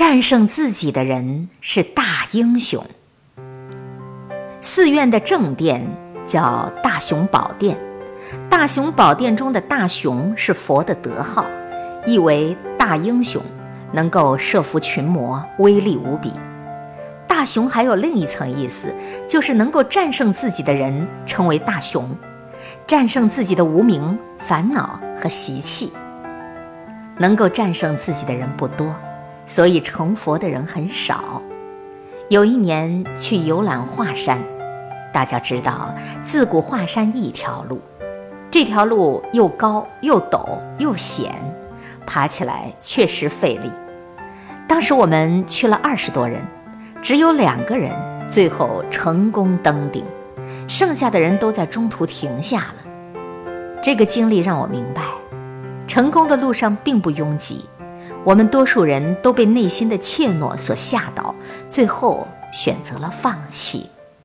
战胜自己的人是大英雄。寺院的正殿叫大雄宝殿，大雄宝殿中的大雄是佛的德号，意为大英雄，能够摄服群魔，威力无比。大雄还有另一层意思，就是能够战胜自己的人称为大雄，战胜自己的无名、烦恼和习气。能够战胜自己的人不多，所以成佛的人很少。有一年去游览华山，大家知道，自古华山一条路，这条路又高又陡又险，爬起来确实费力。当时我们去了二十多人。只有两个人最后成功登顶，剩下的人都在中途停下了。这个经历让我明白，成功的路上并不拥挤，我们多数人都被内心的怯懦所吓倒，最后选择了放弃。